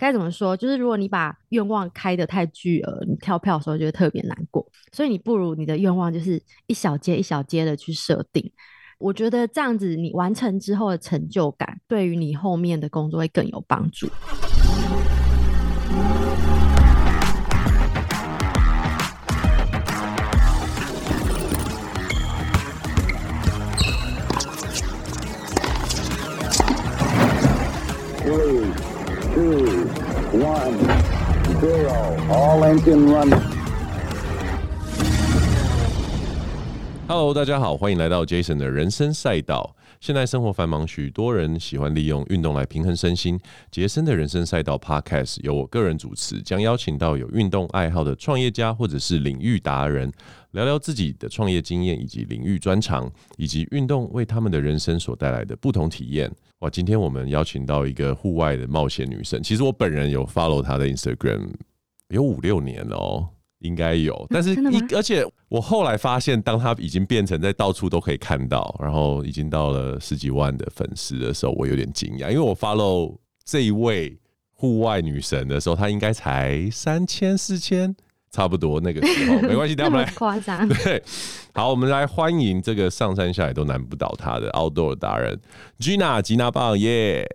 该怎么说？就是如果你把愿望开得太巨额，你跳票的时候就会特别难过。所以你不如你的愿望就是一小阶一小阶的去设定。我觉得这样子，你完成之后的成就感，对于你后面的工作会更有帮助。All engine running. Hello，大家好，欢迎来到 Jason 的人生赛道。现在生活繁忙，许多人喜欢利用运动来平衡身心。杰森的人生赛道 Podcast 由我个人主持，将邀请到有运动爱好的创业家或者是领域达人，聊聊自己的创业经验以及领域专长，以及运动为他们的人生所带来的不同体验。哇，今天我们邀请到一个户外的冒险女神。其实我本人有 follow 她的 Instagram，有五六年了哦，应该有。但是一，而且我后来发现，当他已经变成在到处都可以看到，然后已经到了十几万的粉丝的时候，我有点惊讶，因为我 follow 这一位户外女神的时候，她应该才三千四千。差不多那个时候，没关系，等下我们来夸张。对，好，我们来欢迎这个上山下海都难不倒她的 outdoor 达人 Gina 吉娜棒耶。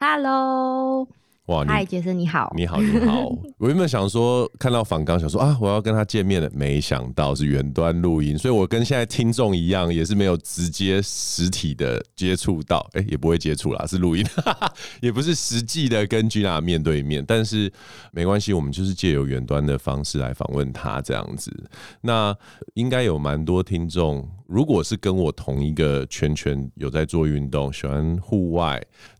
Hello。哇，嗨，杰森你好，你好，你好。我原本想说看到访刚，想说啊，我要跟他见面了，没想到是远端录音，所以我跟现在听众一样，也是没有直接实体的接触到，哎、欸，也不会接触啦，是录音，也不是实际的跟 Gina 面对面，但是没关系，我们就是借由远端的方式来访问他这样子。那应该有蛮多听众，如果是跟我同一个圈圈，有在做运动，喜欢户外。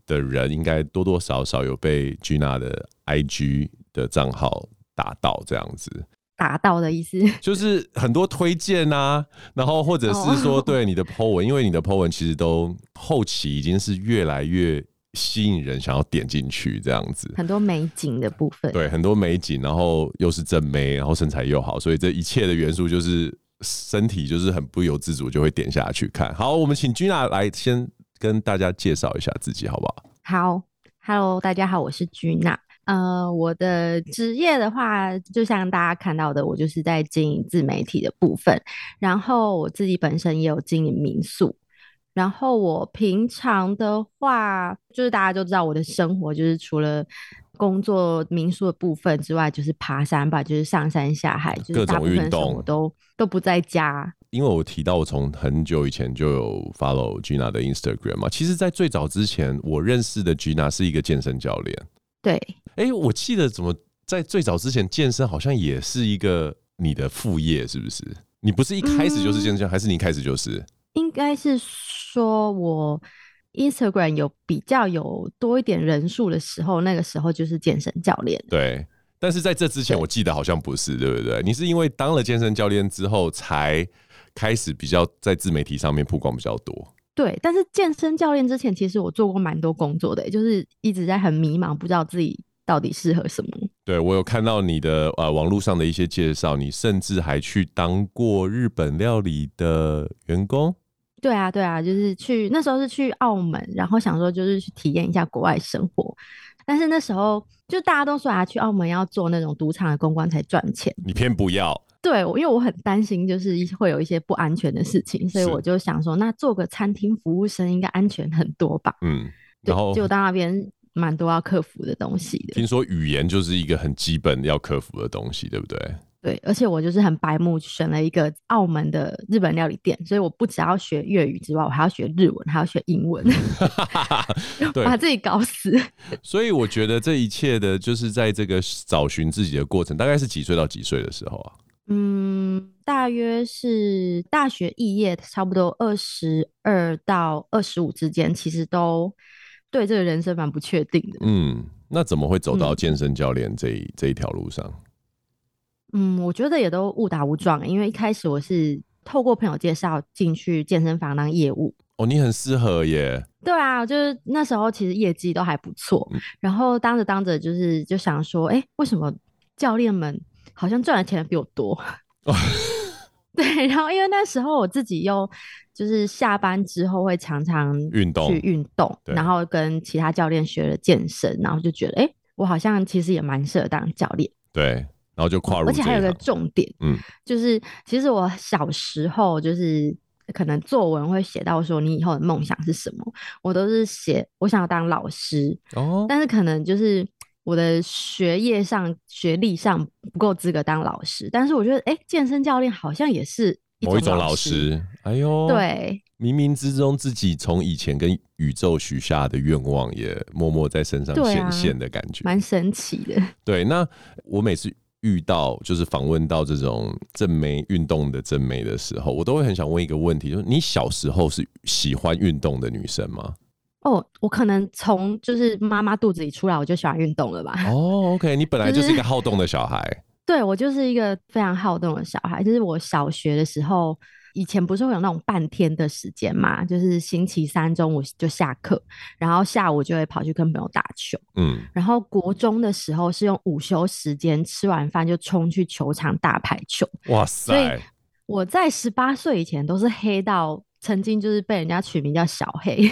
的人应该多多少少有被 Gina 的 IG 的账号打到，这样子。打到的意思就是很多推荐啊，然后或者是说对你的 po 文，因为你的 po 文其实都后期已经是越来越吸引人，想要点进去这样子。很多美景的部分，对，很多美景，然后又是正妹，然后身材又好，所以这一切的元素就是身体就是很不由自主就会点下去看。好，我们请 Gina 来先。跟大家介绍一下自己好不好？好，Hello，大家好，我是 Gina。呃，我的职业的话，就像大家看到的，我就是在经营自媒体的部分。然后我自己本身也有经营民宿。然后我平常的话，就是大家都知道我的生活就是除了工作民宿的部分之外，就是爬山吧，就是上山下海，就是大部分时候我都都不在家。因为我提到我从很久以前就有 follow Gina 的 Instagram 嘛，其实，在最早之前，我认识的 Gina 是一个健身教练。对，哎、欸，我记得怎么在最早之前健身好像也是一个你的副业，是不是？你不是一开始就是健身，嗯、还是你一开始就是？应该是说我 Instagram 有比较有多一点人数的时候，那个时候就是健身教练。对，但是在这之前，我记得好像不是，对不对？你是因为当了健身教练之后才。开始比较在自媒体上面曝光比较多，对。但是健身教练之前，其实我做过蛮多工作的，就是一直在很迷茫，不知道自己到底适合什么。对，我有看到你的呃网络上的一些介绍，你甚至还去当过日本料理的员工。对啊，对啊，就是去那时候是去澳门，然后想说就是去体验一下国外生活。但是那时候就大家都说啊，去澳门要做那种赌场的公关才赚钱，你偏不要。对，因为我很担心，就是会有一些不安全的事情，所以我就想说，那做个餐厅服务生应该安全很多吧？嗯，然后就到那边蛮多要克服的东西的。听说语言就是一个很基本要克服的东西，对不对？对，而且我就是很白目，选了一个澳门的日本料理店，所以我不只要学粤语之外，我还要学日文，还要学英文，把自己搞死。所以我觉得这一切的，就是在这个找寻自己的过程，大概是几岁到几岁的时候啊？嗯，大约是大学毕业，差不多二十二到二十五之间，其实都对这个人生蛮不确定的。嗯，那怎么会走到健身教练这一、嗯、这一条路上？嗯，我觉得也都误打误撞，因为一开始我是透过朋友介绍进去健身房当业务。哦，你很适合耶。对啊，就是那时候其实业绩都还不错，嗯、然后当着当着就是就想说，哎、欸，为什么教练们？好像赚的钱比我多，对。然后因为那时候我自己又就是下班之后会常常运动去运动，然后跟其他教练学了健身，然后就觉得哎、欸，我好像其实也蛮适合当教练。对，然后就跨入，而且还有个重点，嗯，就是其实我小时候就是可能作文会写到说你以后的梦想是什么，我都是写我想要当老师哦，但是可能就是我的学业上学历上不够资格当老师，但是我觉得哎、欸，健身教练好像也是一某一种老师，哎呦，对。冥冥之中，自己从以前跟宇宙许下的愿望，也默默在身上显现的感觉，蛮、啊、神奇的。对，那我每次遇到就是访问到这种正妹运动的正妹的时候，我都会很想问一个问题，就是你小时候是喜欢运动的女生吗？哦，我可能从就是妈妈肚子里出来，我就喜欢运动了吧。哦，OK，你本来就是一个好动的小孩。就是、对，我就是一个非常好动的小孩，就是我小学的时候。以前不是会有那种半天的时间嘛，就是星期三中午就下课，然后下午就会跑去跟朋友打球。嗯，然后国中的时候是用午休时间吃完饭就冲去球场打排球。哇塞！所以我在十八岁以前都是黑到曾经就是被人家取名叫小黑。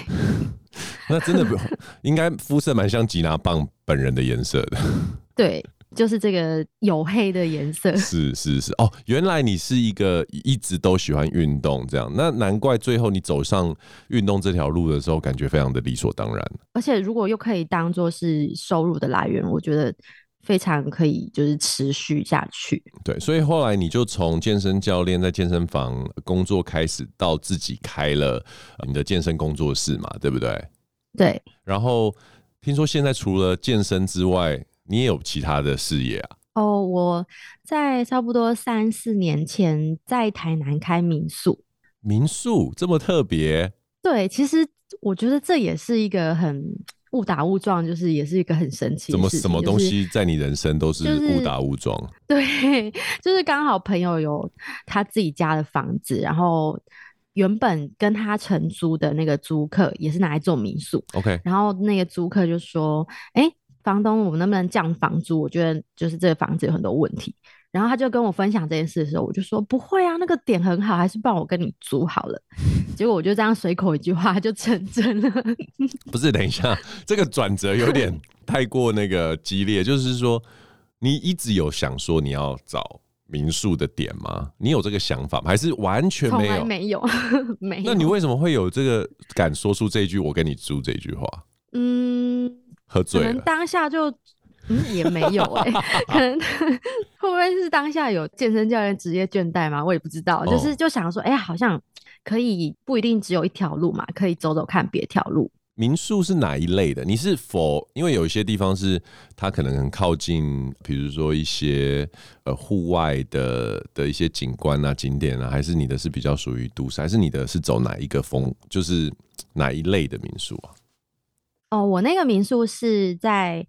那真的不应该肤色蛮像吉拿棒本人的颜色的。对。就是这个黝黑的颜色，是是是哦，原来你是一个一直都喜欢运动这样，那难怪最后你走上运动这条路的时候，感觉非常的理所当然。而且如果又可以当做是收入的来源，我觉得非常可以，就是持续下去。对，所以后来你就从健身教练在健身房工作开始，到自己开了你的健身工作室嘛，对不对？对。然后听说现在除了健身之外，你也有其他的事业啊？哦，我在差不多三四年前在台南开民宿。民宿这么特别？对，其实我觉得这也是一个很误打误撞，就是也是一个很神奇的事情。怎么什么东西在你人生都是误打误撞？就是，对，就是刚好朋友有他自己家的房子，然后原本跟他承租的那个租客也是拿来做民宿。OK，然后那个租客就说：“哎、欸。”房东，我们能不能降房租？我觉得就是这个房子有很多问题。然后他就跟我分享这件事的时候，我就说不会啊，那个点很好，还是帮我跟你租好了。结果我就这样随口一句话就成真了。不是，等一下，这个转折有点太过那个激烈。就是说，你一直有想说你要找民宿的点吗？你有这个想法吗？还是完全没有？没有，没有。那你为什么会有这个敢说出这一句“我跟你租”这句话？嗯。喝醉了，可能当下就嗯也没有哎、欸，可能 会不会是当下有健身教练职业倦怠吗？我也不知道，就是就想说，哎、欸，好像可以不一定只有一条路嘛，可以走走看别条路。民宿是哪一类的？你是否因为有一些地方是它可能很靠近，比如说一些呃户外的的一些景观啊景点啊，还是你的是比较属于都市，还是你的是走哪一个风，就是哪一类的民宿啊？哦，我那个民宿是在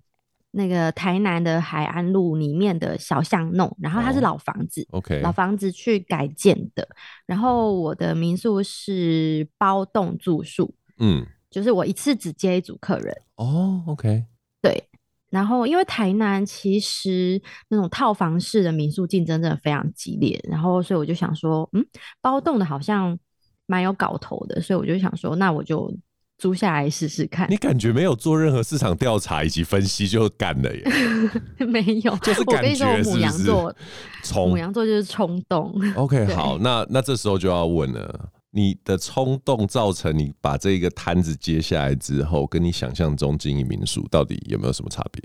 那个台南的海安路里面的小巷弄，然后它是老房子，哦，OK，老房子去改建的。然后我的民宿是包栋住宿，嗯，就是我一次只接一组客人。哦，OK，对。然后因为台南其实那种套房式的民宿竞争真的非常激烈，然后所以我就想说，嗯，包栋的好像蛮有搞头的，所以我就想说，那我就。租下来试试看。你感觉没有做任何市场调查以及分析就干了耶？没有，就是感觉是不是？牡羊座，牡羊座就是冲动。OK，好，那那这时候就要问了，你的冲动造成你把这个摊子接下来之后，跟你想象中经营民宿到底有没有什么差别？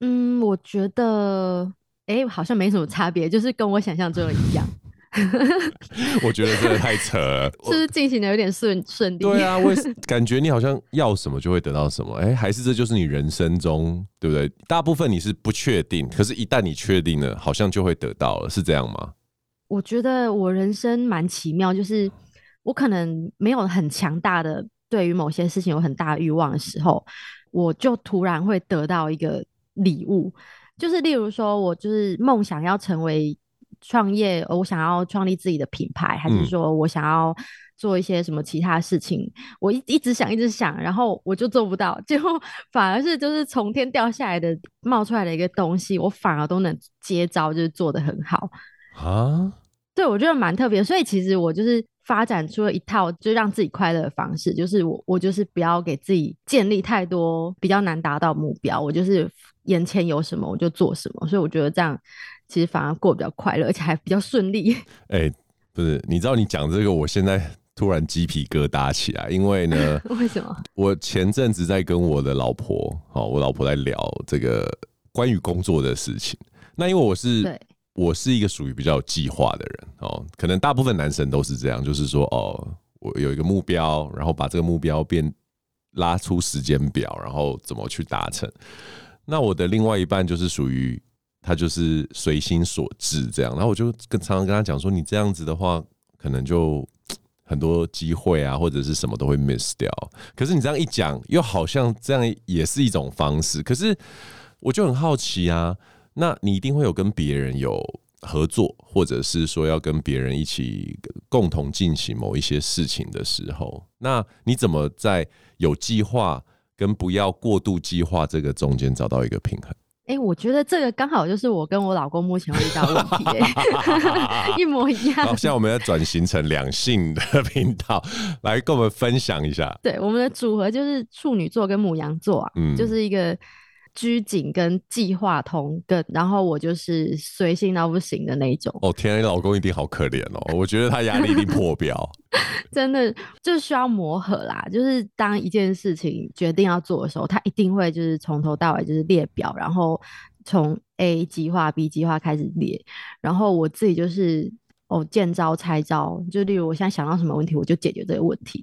嗯，我觉得，哎、欸，好像没什么差别，就是跟我想象中的一样。我觉得真的太扯了，是不是进行的有点顺顺利？对啊，我感觉你好像要什么就会得到什么，哎、欸，还是这就是你人生中对不对？大部分你是不确定，可是一旦你确定了，好像就会得到了，是这样吗？我觉得我人生蛮奇妙，就是我可能没有很强大的对于某些事情有很大的欲望的时候，我就突然会得到一个礼物，就是例如说我就是梦想要成为。创业，我想要创立自己的品牌，还是说我想要做一些什么其他事情？嗯、我一一直想，一直想，然后我就做不到，最后反而是就是从天掉下来的冒出来的一个东西，我反而都能接招，就是做得很好啊。对，我觉得蛮特别，所以其实我就是发展出了一套就让自己快乐的方式，就是我我就是不要给自己建立太多比较难达到目标，我就是眼前有什么我就做什么，所以我觉得这样其实反而过得比较快乐，而且还比较顺利。哎、欸，不是，你知道你讲这个，我现在突然鸡皮疙瘩起来，因为呢，为什么？我前阵子在跟我的老婆，好，我老婆在聊这个关于工作的事情。那因为我是对。我是一个属于比较有计划的人哦，可能大部分男生都是这样，就是说哦，我有一个目标，然后把这个目标变拉出时间表，然后怎么去达成。那我的另外一半就是属于他就是随心所至这样，然后我就跟常常跟他讲说，你这样子的话，可能就很多机会啊，或者是什么都会 miss 掉。可是你这样一讲，又好像这样也是一种方式。可是我就很好奇啊。那你一定会有跟别人有合作，或者是说要跟别人一起共同进行某一些事情的时候，那你怎么在有计划跟不要过度计划这个中间找到一个平衡？哎、欸，我觉得这个刚好就是我跟我老公目前遇到的问题、欸，一模一样。好，现在我们要转型成两性的频道，来跟我们分享一下。对，我们的组合就是处女座跟母羊座啊，嗯，就是一个。拘谨跟计划通跟，然后我就是随性到不行的那一种。哦天啊，你老公一定好可怜哦！我觉得他压力一定破表。真的就需要磨合啦。就是当一件事情决定要做的时候，他一定会就是从头到尾就是列表，然后从 A 计划、B 计划开始列。然后我自己就是哦见招拆招，就例如我现在想到什么问题，我就解决这个问题。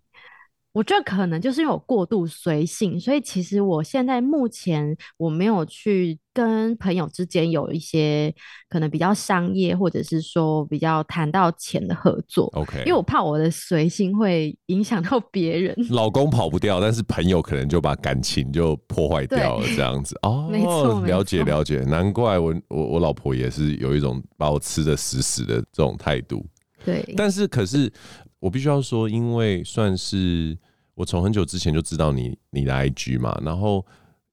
我觉得可能就是因为我过度随性，所以其实我现在目前我没有去跟朋友之间有一些可能比较商业或者是说比较谈到钱的合作。OK，因为我怕我的随性会影响到别人。老公跑不掉，但是朋友可能就把感情就破坏掉了，这样子 哦。没错，了解了解，难怪我我我老婆也是有一种把我吃的死死的这种态度。对，但是可是。我必须要说，因为算是我从很久之前就知道你你的 IG 嘛，然后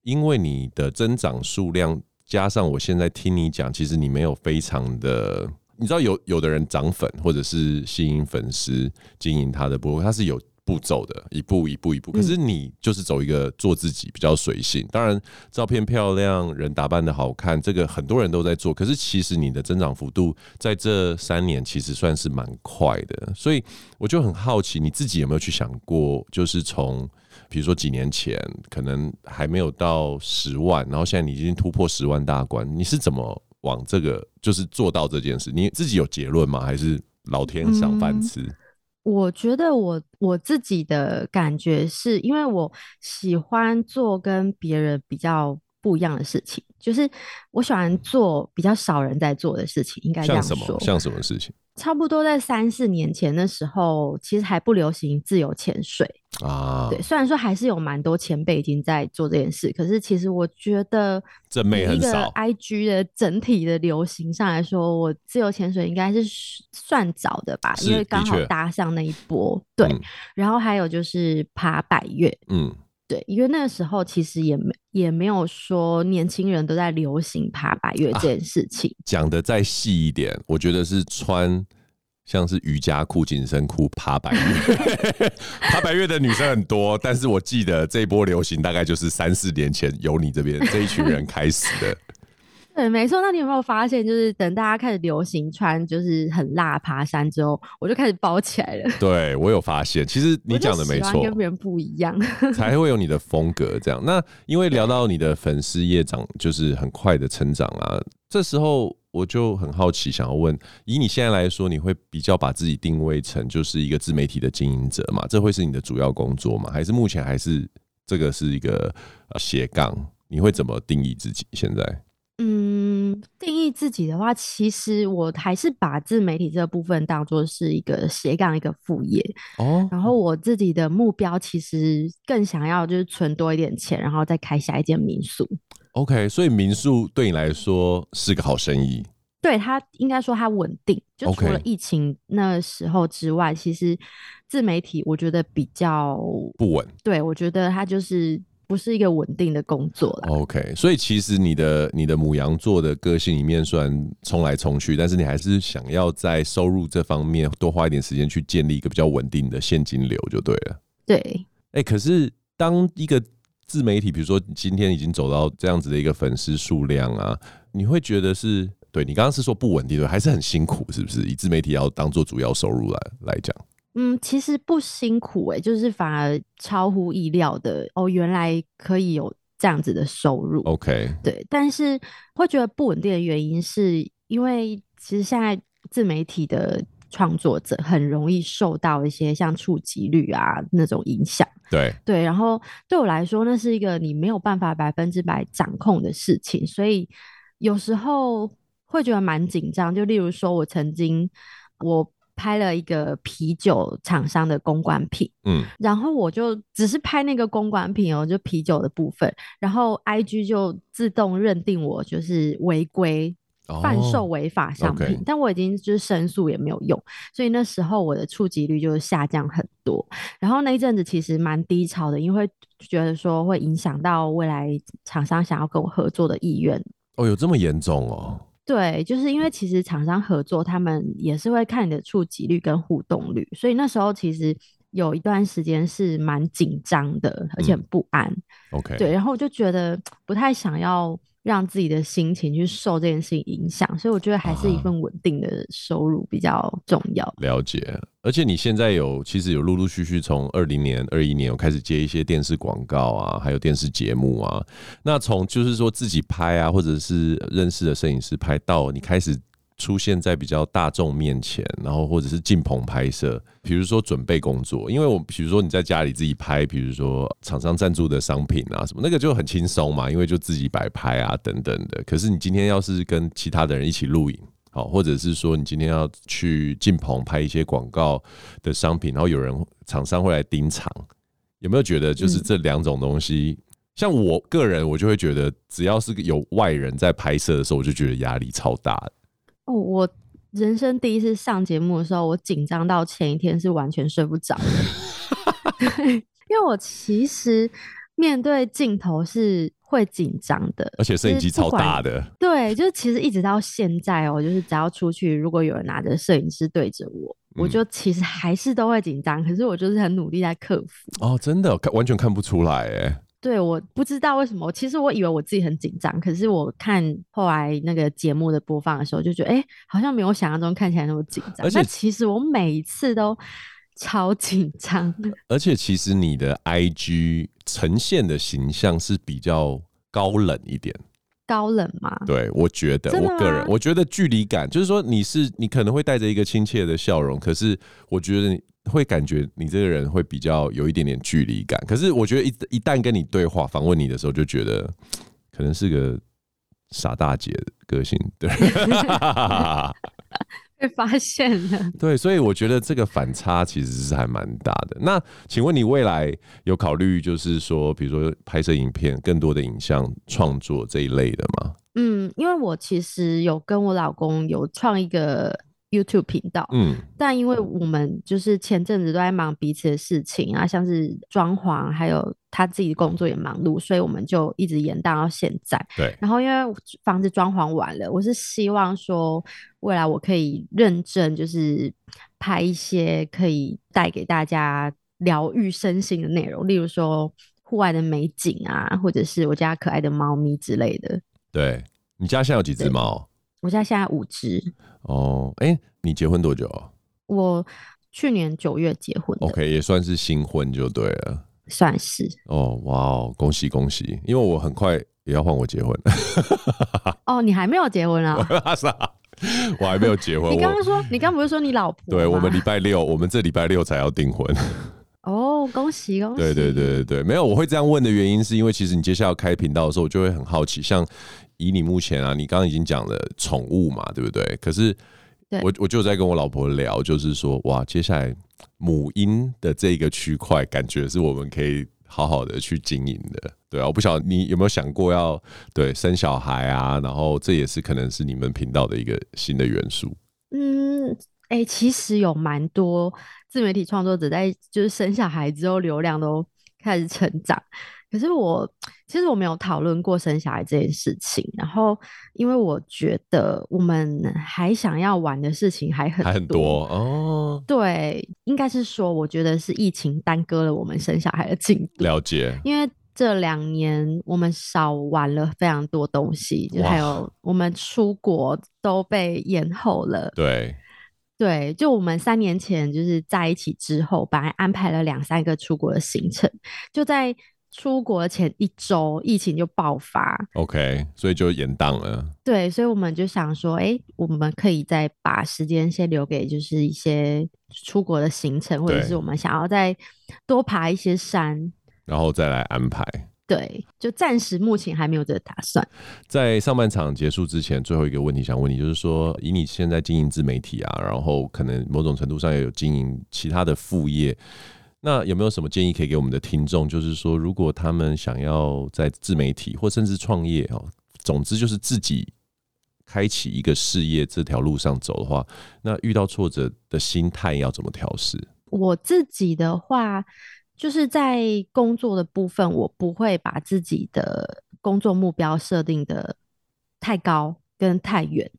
因为你的增长数量加上我现在听你讲，其实你没有非常的，你知道有有的人涨粉或者是吸引粉丝经营他的播客，他是有。步骤的一步一步一步，可是你就是走一个做自己比较随性。当然，照片漂亮，人打扮的好看，这个很多人都在做。可是其实你的增长幅度在这三年其实算是蛮快的，所以我就很好奇，你自己有没有去想过，就是从比如说几年前可能还没有到十万，然后现在你已经突破十万大关，你是怎么往这个就是做到这件事？你自己有结论吗？还是老天赏饭吃？嗯我觉得我我自己的感觉是，因为我喜欢做跟别人比较不一样的事情，就是我喜欢做比较少人在做的事情，应该这样说。像什么？像什么事情？差不多在三四年前的时候，其实还不流行自由潜水啊。对，虽然说还是有蛮多前辈已经在做这件事，可是其实我觉得，这一个 IG 的整体的流行上来说，我自由潜水应该是算早的吧，因为刚好搭上那一波。对，嗯，然后还有就是爬百岳，嗯。对，因为那个时候其实也没也没有说年轻人都在流行爬百越这件事情。啊，讲的再细一点，我觉得是穿像是瑜伽裤、紧身裤爬百越。爬百越的女生很多，但是我记得这一波流行大概就是三四年前由你这边这一群人开始的。对，没错。那你有没有发现，就是等大家开始流行穿就是很辣爬山之后，我就开始包起来了。对，我有发现，其实你讲的没错，跟别人不一样，才会有你的风格这样。那因为聊到你的粉丝业长，就是很快的成长啊，这时候我就很好奇，想要问，以你现在来说，你会比较把自己定位成就是一个自媒体的经营者嘛？这会是你的主要工作吗？还是目前还是这个是一个斜杠？你会怎么定义自己现在？嗯，定义自己的话，其实我还是把自媒体这部分当做是一个斜杠一个副业哦。然后我自己的目标其实更想要就是存多一点钱，然后再开下一间民宿。OK，所以民宿对你来说是个好生意。对，它应该说它稳定，就除了疫情那时候之外，其实自媒体我觉得比较不稳。对，我觉得它就是。不是一个稳定的工作了。OK，所以其实你的你的母羊座的个性里面，虽然冲来冲去，但是你还是想要在收入这方面多花一点时间去建立一个比较稳定的现金流，就对了。对，哎、欸，可是当一个自媒体，比如说今天已经走到这样子的一个粉丝数量啊，你会觉得是对你刚刚是说不稳定的，还是很辛苦，是不是？以自媒体要当做主要收入来来讲。嗯，其实不辛苦哎、欸，就是反而超乎意料的哦，原来可以有这样子的收入。OK，对，但是会觉得不稳定的原因是因为其实现在自媒体的创作者很容易受到一些像触及率啊那种影响。对对，然后对我来说，那是一个你没有办法百分之百掌控的事情，所以有时候会觉得蛮紧张。就例如说，我曾经我。拍了一个啤酒厂商的公关品，嗯，然后我就只是拍那个公关品哦，就啤酒的部分，然后 IG 就自动认定我就是违规贩售违法商品，但我已经就是申诉也没有用，所以那时候我的触及率就下降很多。然后那一阵子其实蛮低潮的，因为觉得说会影响到未来厂商想要跟我合作的意愿。哦，有这么严重哦？对，就是因为其实厂商合作，他们也是会看你的触及率跟互动率，所以那时候其实有一段时间是蛮紧张的，而且很不安。嗯、OK，对，然后我就觉得不太想要。让自己的心情去受这件事情影响，所以我觉得还是一份稳定的收入比较重要。啊、了解，而且你现在有其实有陆陆续续从二零年、二一年有开始接一些电视广告啊，还有电视节目啊。那从就是说自己拍啊，或者是认识的摄影师拍到你开始。出现在比较大众面前，然后或者是进棚拍摄，比如说准备工作，因为我比如说你在家里自己拍，比如说厂商赞助的商品啊什么，那个就很轻松嘛，因为就自己摆拍啊等等的。可是你今天要是跟其他的人一起录影，好，或者是说你今天要去进棚拍一些广告的商品，然后有人厂商会来盯场，有没有觉得就是这两种东西？像我个人，我就会觉得只要是有外人在拍摄的时候，我就觉得压力超大。哦，我人生第一次上节目的时候，我紧张到前一天是完全睡不着的。对，因为我其实面对镜头是会紧张的，而且摄影机超大的。对，就是其实一直到现在哦，就是只要出去，如果有人拿着摄影师对着我，嗯，我就其实还是都会紧张。可是我就是很努力在克服。哦，真的看完全看不出来哎。对，我不知道为什么，其实我以为我自己很紧张，可是我看后来那个节目的播放的时候，就觉得哎、欸，好像没有想象中看起来那么紧张。而且其实我每一次都超紧张。而且其实你的 IG 呈现的形象是比较高冷一点。高冷吗？对，我觉得我个人，我觉得距离感就是说，你是你可能会带着一个亲切的笑容，可是我觉得你。会感觉你这个人会比较有一点点距离感，可是我觉得一一旦跟你对话访问你的时候，就觉得可能是个傻大姐的个性，对，被发现了，对，所以我觉得这个反差其实是还蛮大的。那请问你未来有考虑就是说，比如说拍摄影片、更多的影像创作这一类的吗？嗯，因为我其实有跟我老公有创一个。YouTube 频道，嗯，但因为我们就是前阵子都在忙彼此的事情啊，像是装潢，还有他自己的工作也忙碌，所以我们就一直延宕到现在。对，然后因为房子装潢完了，我是希望说未来我可以认真就是拍一些可以带给大家疗愈身心的内容，例如说户外的美景啊，或者是我家可爱的猫咪之类的。对，你家现在有几只猫？我家现在五只。哦，哎、欸，你结婚多久啊？我去年九月结婚。OK，也算是新婚就对了。算是。哦，哇哦，恭喜恭喜！因为我很快也要换我结婚。哦，你还没有结婚啊？我还没有结婚。你刚刚说，你刚不是说你老婆？对，我们礼拜六，我们这礼拜六才要订婚。哦，恭喜恭喜！对对对对对，没有，我会这样问的原因是因为其实你接下来要开频道的时候，我就会很好奇，像。以你目前啊，你刚刚已经讲了宠物嘛，对不对？可是我我就在跟我老婆聊，就是说哇，接下来母婴的这个区块，感觉是我们可以好好的去经营的，对啊。我不晓得你有没有想过要对生小孩啊，然后这也是可能是你们频道的一个新的元素。嗯，哎、欸，其实有蛮多自媒体创作者在就是生小孩之后流量都开始成长。可是我其实我没有讨论过生小孩这件事情，然后因为我觉得我们还想要玩的事情还很多，还很多哦。对，应该是说，我觉得是疫情耽搁了我们生小孩的进度。了解，因为这两年我们少玩了非常多东西，就还有我们出国都被延后了。对。对，就我们三年前就是在一起之后，本来安排了两三个出国的行程，就在出国前一周，疫情就爆发。OK，所以就延档了。对，所以我们就想说，哎，我们可以再把时间先留给就是一些出国的行程，或者是我们想要再多爬一些山，然后再来安排。对，就暂时目前还没有这个打算。在上半场结束之前，最后一个问题想问你，就是说，以你现在经营自媒体啊，然后可能某种程度上也有经营其他的副业，那有没有什么建议可以给我们的听众？就是说，如果他们想要在自媒体或甚至创业哦，总之就是自己开启一个事业这条路上走的话，那遇到挫折的心态要怎么调试？我自己的话。就是在工作的部分，我不会把自己的工作目标设定的太高跟太远，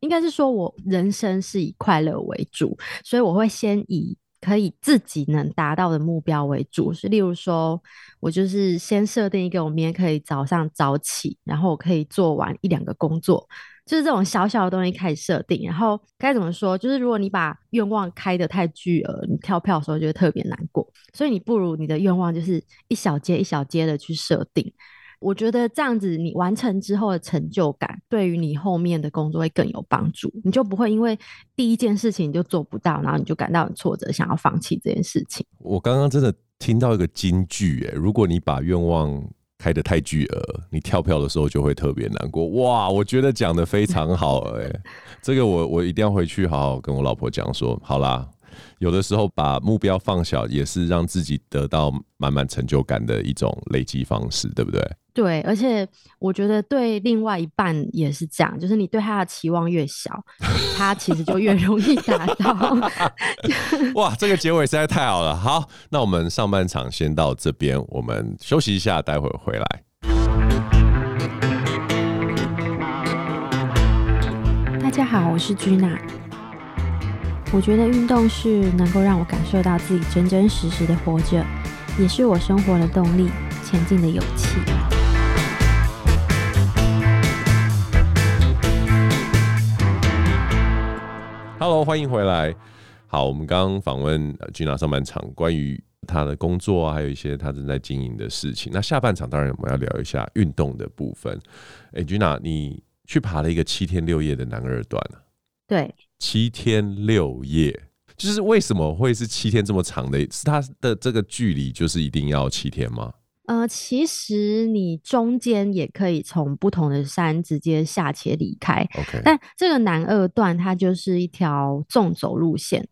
应该是说我人生是以快乐为主，所以我会先以可以自己能达到的目标为主，是例如说，我就是先设定一个，我明天可以早上早起，然后我可以做完一两个工作。就是这种小小的东西开始设定，然后该怎么说？就是如果你把愿望开得太巨额，你跳票的时候就会特别难过。所以你不如你的愿望就是一小阶一小阶的去设定。我觉得这样子你完成之后的成就感，对于你后面的工作会更有帮助。你就不会因为第一件事情你就做不到，然后你就感到很挫折，想要放弃这件事情。我刚刚真的听到一个金句，哎，如果你把愿望开得太巨额，你跳票的时候就会特别难过。哇，我觉得讲得非常好，哎，这个我我一定要回去好好跟我老婆讲说。好啦，有的时候把目标放小，也是让自己得到满满成就感的一种累积方式，对不对？对，而且我觉得对另外一半也是这样，就是你对他的期望越小，他其实就越容易达到。哇，这个结尾实在太好了。好，那我们上半场先到这边，我们休息一下，待会儿回来。大家好，我是 Gina。我觉得运动是能够让我感受到自己真真实实的活着，也是我生活的动力、前进的勇气。Hello，欢迎回来。好，我们刚刚访问 Gina 上半场关于他的工作啊，还有一些他正在经营的事情。那下半场当然我们要聊一下运动的部分。哎，Gina，你去爬了一个七天六夜的南二段啊？对，七天六夜，就是为什么会是七天这么长的？是它的这个距离就是一定要七天吗？呃，其实你中间也可以从不同的山直接下切离开。但这个南二段它就是一条纵走路线，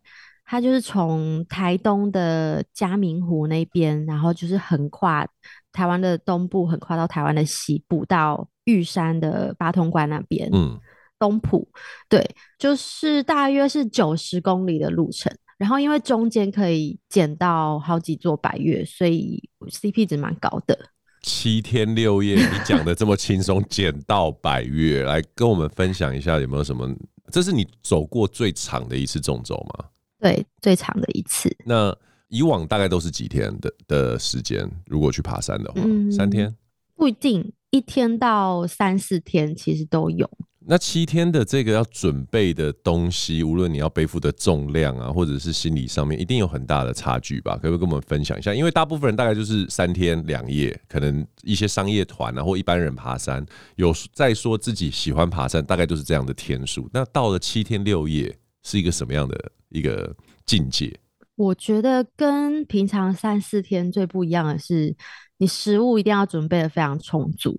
它就是从台东的嘉明湖那边，然后就是横跨台湾的东部，横跨到台湾的西部，到玉山的八通关那边。嗯，东埔，对，就是大约是九十公里的路程。然后因为中间可以捡到好几座白月，所以 CP 值蛮高的。七天六夜，你讲的这么轻松，捡到百月，来跟我们分享一下有没有什么？这是你走过最长的一次纵走吗？对，最长的一次。那以往大概都是几天的的时间？如果去爬山的话，嗯，三天？不一定，一天到三四天其实都有。那七天的这个要准备的东西，无论你要背负的重量啊，或者是心理上面，一定有很大的差距吧？可不可以跟我们分享一下？因为大部分人大概就是三天两夜，可能一些商业团啊，或一般人爬山，有在说自己喜欢爬山，大概都是这样的天数。那到了七天六夜，是一个什么样的一个境界？我觉得跟平常三四天最不一样的是，你食物一定要准备的非常充足。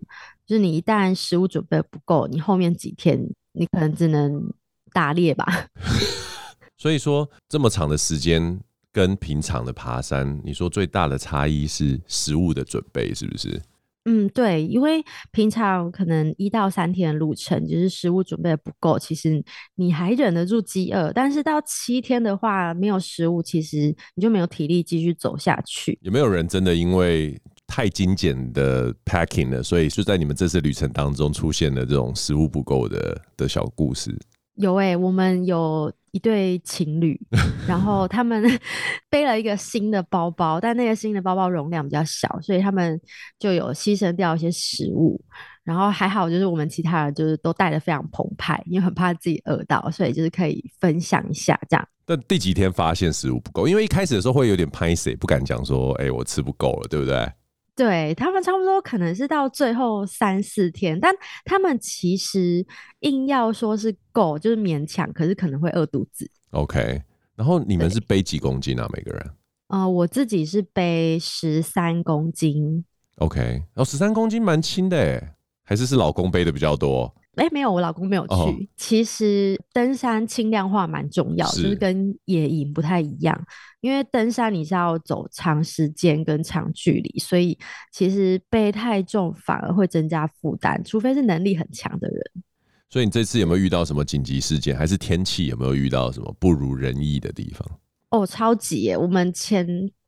就是你一旦食物准备不够，你后面几天你可能只能打猎吧。所以说这么长的时间跟平常的爬山，你说最大的差异是食物的准备，是不是？嗯，对，因为平常可能一到三天的路程，就是食物准备不够，其实你还忍得住饥饿。但是到七天的话，没有食物，其实你就没有体力继续走下去。有没有人真的因为？太精简的 packing 了，所以就在你们这次旅程当中出现了这种食物不够的的小故事。有哎、欸，我们有一对情侣，然后他们背了一个新的包包，但那个新的包包容量比较小，所以他们就有牺牲掉一些食物。然后还好，就是我们其他人就是都带的非常澎湃，因为很怕自己饿到，所以就是可以分享一下这样。但第几天发现食物不够？因为一开始的时候会有点拍谁，不敢讲说，哎、欸，我吃不够了，对不对？对，他们差不多可能是到最后三四天，但他们其实硬要说是够，就是勉强，可是可能会饿肚子。OK，然后你们是背几公斤啊？每个人？呃，我自己是背十三公斤。OK，然后十三公斤蛮轻的诶，还是是老公背的比较多？哎，没有，我老公没有去。Oh. 其实登山轻量化蛮重要，是就是跟野营不太一样。因为登山你是要走长时间跟长距离，所以其实背太重反而会增加负担，除非是能力很强的人。所以你这次有没有遇到什么紧急事件，还是天气有没有遇到什么不如人意的地方？哦，超级耶！我们前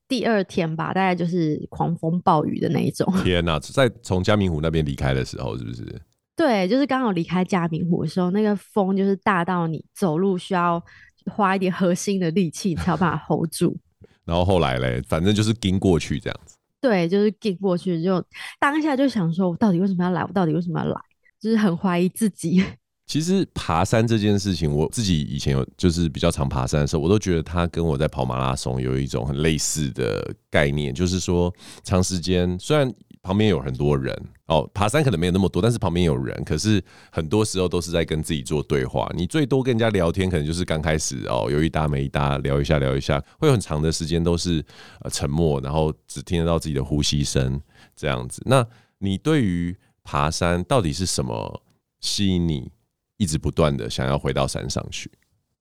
第二天吧，大概就是狂风暴雨的那一种。天哪，在从嘉明湖那边离开的时候，是不是？对，就是刚好离开嘉明湖的时候，那个风就是大到你走路需要花一点核心的力气才有办法 hold 住。然后后来嘞，反正就是跟过去这样子。对，就是跟过去，就当下就想说，我到底为什么要来？我到底为什么要来？就是很怀疑自己。其实爬山这件事情，我自己以前有就是比较常爬山的时候，我都觉得它跟我在跑马拉松有一种很类似的概念，就是说长时间虽然。旁边有很多人哦，爬山可能没有那么多，但是旁边有人，可是很多时候都是在跟自己做对话。你最多跟人家聊天，可能就是刚开始哦，有一搭没一搭聊一下聊一下，会有很长的时间都是呃沉默，然后只听得到自己的呼吸声这样子。那你对于爬山到底是什么吸引你，一直不断的想要回到山上去？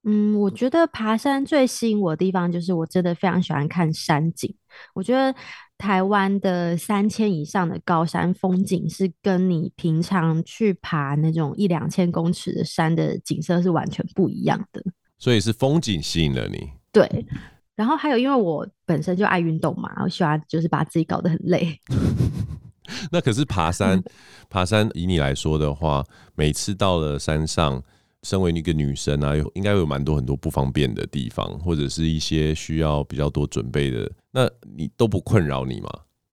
嗯，我觉得爬山最吸引我的地方就是我真的非常喜欢看山景。我觉得台湾的三千以上的高山风景是跟你平常去爬那种一两千公尺的山的景色是完全不一样的。所以是风景吸引了你？对。然后还有，因为我本身就爱运动嘛，我喜欢就是把自己搞得很累。那可是爬山，爬山以你来说的话，每次到了山上。身为一个女生啊，有应该有蛮多很多不方便的地方，或者是一些需要比较多准备的，那你都不困扰你吗？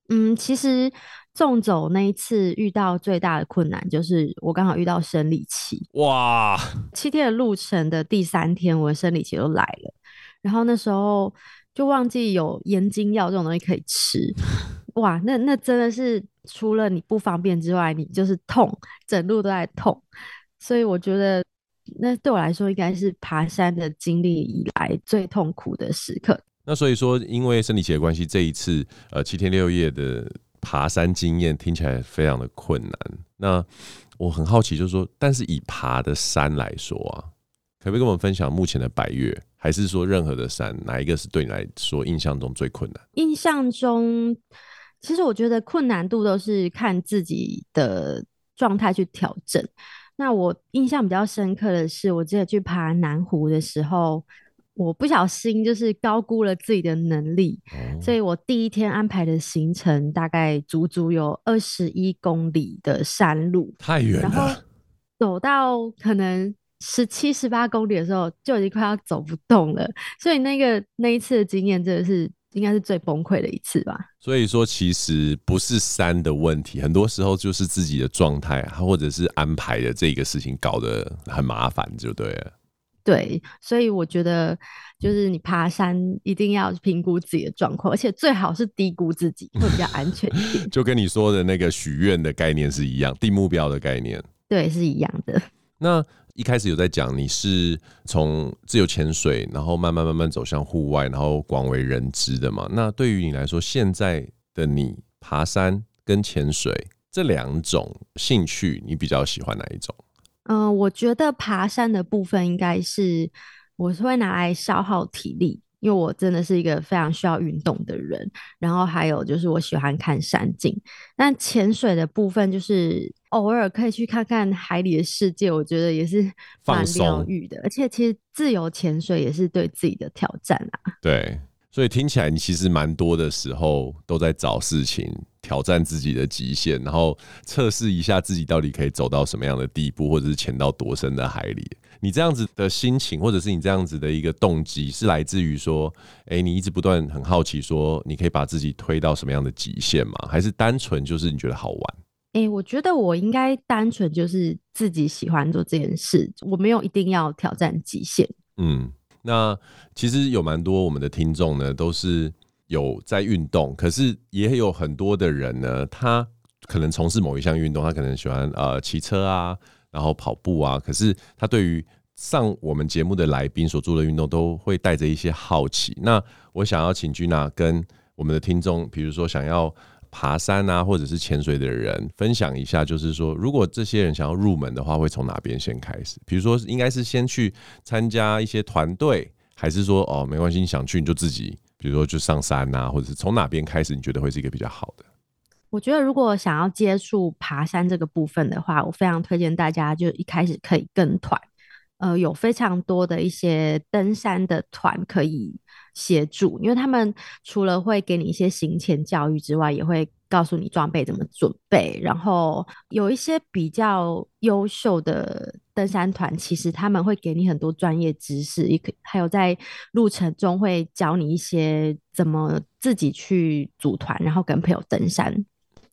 嗯，其实纵走那一次遇到最大的困难就是我刚好遇到生理期。哇！七天的路程的第三天，我的生理期都来了，然后那时候就忘记有延经药这种东西可以吃。哇，那那真的是除了你不方便之外，你就是痛，整路都在痛，所以我觉得。那对我来说，应该是爬山的经历以来最痛苦的时刻。那所以说，因为生理期的关系，这一次呃七天六夜的爬山经验听起来非常的困难。那我很好奇，就是说，但是以爬的山来说啊，可不可以跟我们分享目前的白月，还是说任何的山，哪一个是对你来说印象中最困难？印象中，其实我觉得困难度都是看自己的状态去调整。那我印象比较深刻的是，我记得去爬南湖的时候，我不小心就是高估了自己的能力，哦、所以我第一天安排的行程大概足足有二十一公里的山路，太远了。然后走到可能十七、十八公里的时候，就已经快要走不动了。所以那个那一次的经验真的是。应该是最崩溃的一次吧。所以说，其实不是山的问题，很多时候就是自己的状态，或者是安排的这个事情搞得很麻烦，就对了。对，所以我觉得，就是你爬山一定要评估自己的状况，而且最好是低估自己，会比较安全一点。就跟你说的那个许愿的概念是一样，定目标的概念，对，是一样的。那。一开始有在讲你是从自由潜水，然后慢慢慢慢走向户外，然后广为人知的嘛。那对于你来说，现在的你爬山跟潜水这两种兴趣，你比较喜欢哪一种？嗯、我觉得爬山的部分应该是我是会拿来消耗体力。因为我真的是一个非常需要运动的人，然后还有就是我喜欢看山景。但潜水的部分就是偶尔可以去看看海里的世界，我觉得也是蛮疗愈的。而且其实自由潜水也是对自己的挑战啊。对，所以听起来你其实蛮多的时候都在找事情挑战自己的极限，然后测试一下自己到底可以走到什么样的地步，或者是潜到多深的海里。你这样子的心情，或者是你这样子的一个动机，是来自于说，哎，你一直不断很好奇，说你可以把自己推到什么样的极限吗？还是单纯就是你觉得好玩？哎，我觉得我应该单纯就是自己喜欢做这件事，我没有一定要挑战极限。嗯，那其实有蛮多我们的听众呢，都是有在运动，可是也有很多的人呢，他可能从事某一项运动，他可能喜欢呃骑车啊。然后跑步啊，可是他对于上我们节目的来宾所做的运动，都会带着一些好奇。那我想要请 Gina 跟我们的听众，比如说想要爬山啊，或者是潜水的人，分享一下，就是说，如果这些人想要入门的话，会从哪边先开始？比如说，应该是先去参加一些团队，还是说，哦，没关系，你想去你就自己，比如说就上山啊，或者是从哪边开始？你觉得会是一个比较好的？我觉得，如果想要接触爬山这个部分的话，我非常推荐大家就一开始可以跟团，呃，有非常多的一些登山的团可以协助，因为他们除了会给你一些行前教育之外，也会告诉你装备怎么准备。然后有一些比较优秀的登山团，其实他们会给你很多专业知识，也可还有在路程中会教你一些怎么自己去组团，然后跟朋友登山。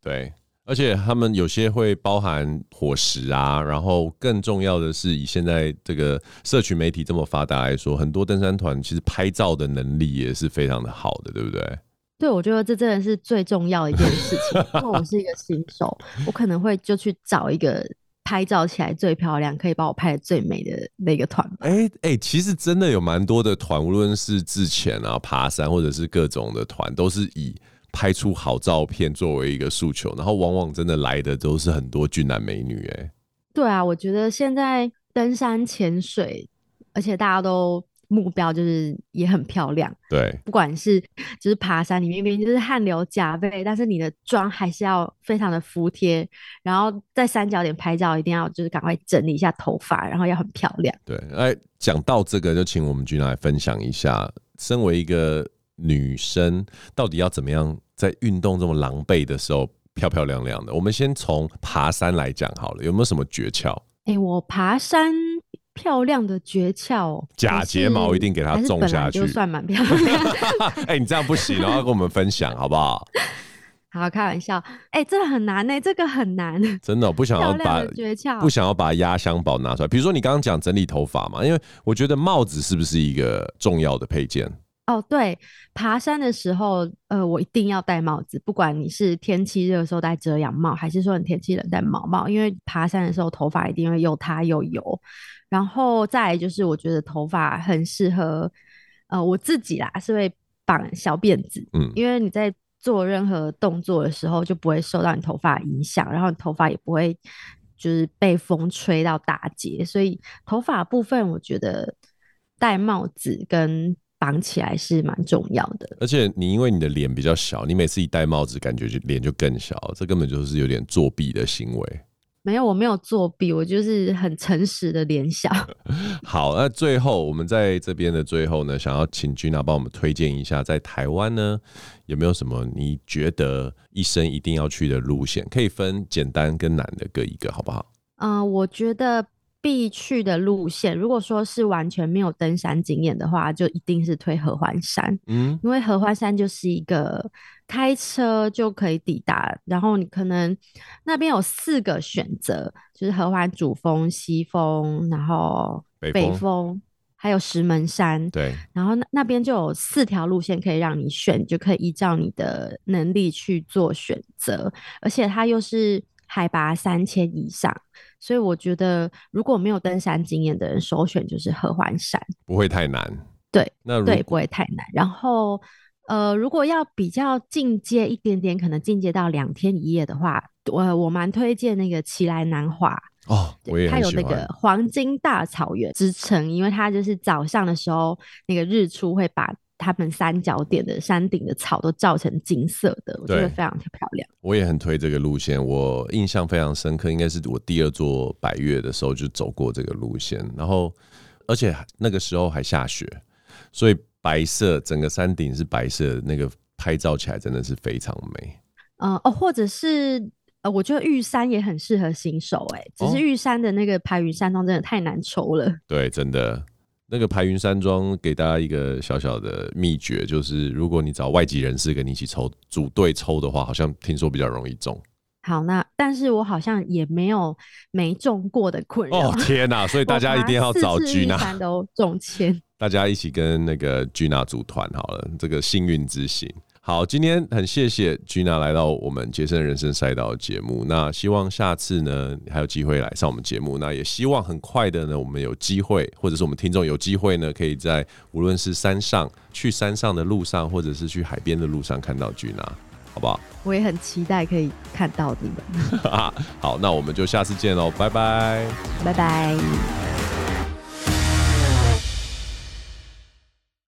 对，而且他们有些会包含伙食啊，然后更重要的是，以现在这个社群媒体这么发达来说，很多登山团其实拍照的能力也是非常的好的，对不对？对，我觉得这真的是最重要的一件事情。因为我是一个新手，我可能会就去找一个拍照起来最漂亮、可以把我拍的最美的那个团。哎哎、欸欸，其实真的有蛮多的团，无论是自潜啊、爬山，或者是各种的团，都是以。拍出好照片作为一个诉求，然后往往真的来的都是很多俊男美女哎。对啊，我觉得现在登山潜水，而且大家都目标就是也很漂亮。对，不管是就是爬山，你明明就是汗流浃背，但是你的妆还是要非常的服帖，然后在三角点拍照一定要就是赶快整理一下头发，然后要很漂亮。对，哎，讲到这个，就请我们 Gina 来分享一下，身为一个女生，到底要怎么样？在运动这么狼狈的时候，漂漂亮亮的。我们先从爬山来讲好了，有没有什么诀窍？哎、欸，我爬山漂亮的诀窍，假睫毛一定给它种下去，就算蛮漂亮。哎、欸，你这样不行，然后跟我们分享好不好？好，开玩笑。哎、欸，这个很难呢、欸，这个很难。真的，我不想要把诀窍，不想要把压箱宝拿出来。比如说，你刚刚讲整理头发嘛，因为我觉得帽子是不是一个重要的配件？哦，对，爬山的时候，呃，我一定要戴帽子，不管你是天气热的时候戴遮阳帽，还是说你天气冷戴毛帽，因为爬山的时候头发一定会又塌又油。然后再来就是，我觉得头发很适合，呃，我自己啦是会绑小辫子，嗯，因为你在做任何动作的时候就不会受到你头发影响，然后你头发也不会就是被风吹到打结，所以头发部分我觉得戴帽子跟绑起来是蛮重要的，而且你因为你的脸比较小，你每次一戴帽子，感觉就脸就更小，这根本就是有点作弊的行为。没有，我没有作弊，我就是很诚实的脸小。好，那最后我们在这边的最后呢，想要请 Gina 帮我们推荐一下，在台湾呢有没有什么你觉得一生一定要去的路线？可以分简单跟难的各一个，好不好？嗯、呃，我觉得。必去的路线，如果说是完全没有登山经验的话，就一定是推合欢山。嗯，因为合欢山就是一个开车就可以抵达，然后你可能那边有四个选择，就是合欢主峰、西峰，然后北峰，北峰还有石门山。对，然后那那边就有四条路线可以让你选，就可以依照你的能力去做选择，而且它又是海拔三千以上。所以我觉得，如果没有登山经验的人，首选就是合欢山，不会太难。对，那对不会太难。然后，呃，如果要比较进阶一点点，可能进阶到两天一夜的话，我我蛮推荐那个奇莱南华哦，我也它有那个黄金大草原之称，因为它就是早上的时候，那个日出会把。他们三角点的山顶的草都照成金色的，我觉得非常漂亮。我也很推这个路线，我印象非常深刻，应该是我第二座百岳的时候就走过这个路线，然后而且那个时候还下雪，所以白色整个山顶是白色的，那个拍照起来真的是非常美。呃哦，或者是呃，我觉得玉山也很适合新手哎、欸，只是玉山的那个排云山庄真的太难抽了。对，真的。那个排云山庄给大家一个小小的秘诀，就是如果你找外籍人士跟你一起抽组队抽的话，好像听说比较容易中。好，那但是我好像也没有没中过的困扰。哦天哪！所以大家一定要找 Gina 都中签，大家一起跟那个 Gina 组团好了，这个幸运之行。好，今天很谢谢 Gina 来到我们杰森人生赛道的节目。那希望下次呢还有机会来上我们节目。那也希望很快的呢，我们有机会，或者是我们听众有机会呢，可以在无论是山上去山上的路上，或者是去海边的路上看到 Gina，好不好？我也很期待可以看到你们。好，那我们就下次见喽，拜拜，拜拜。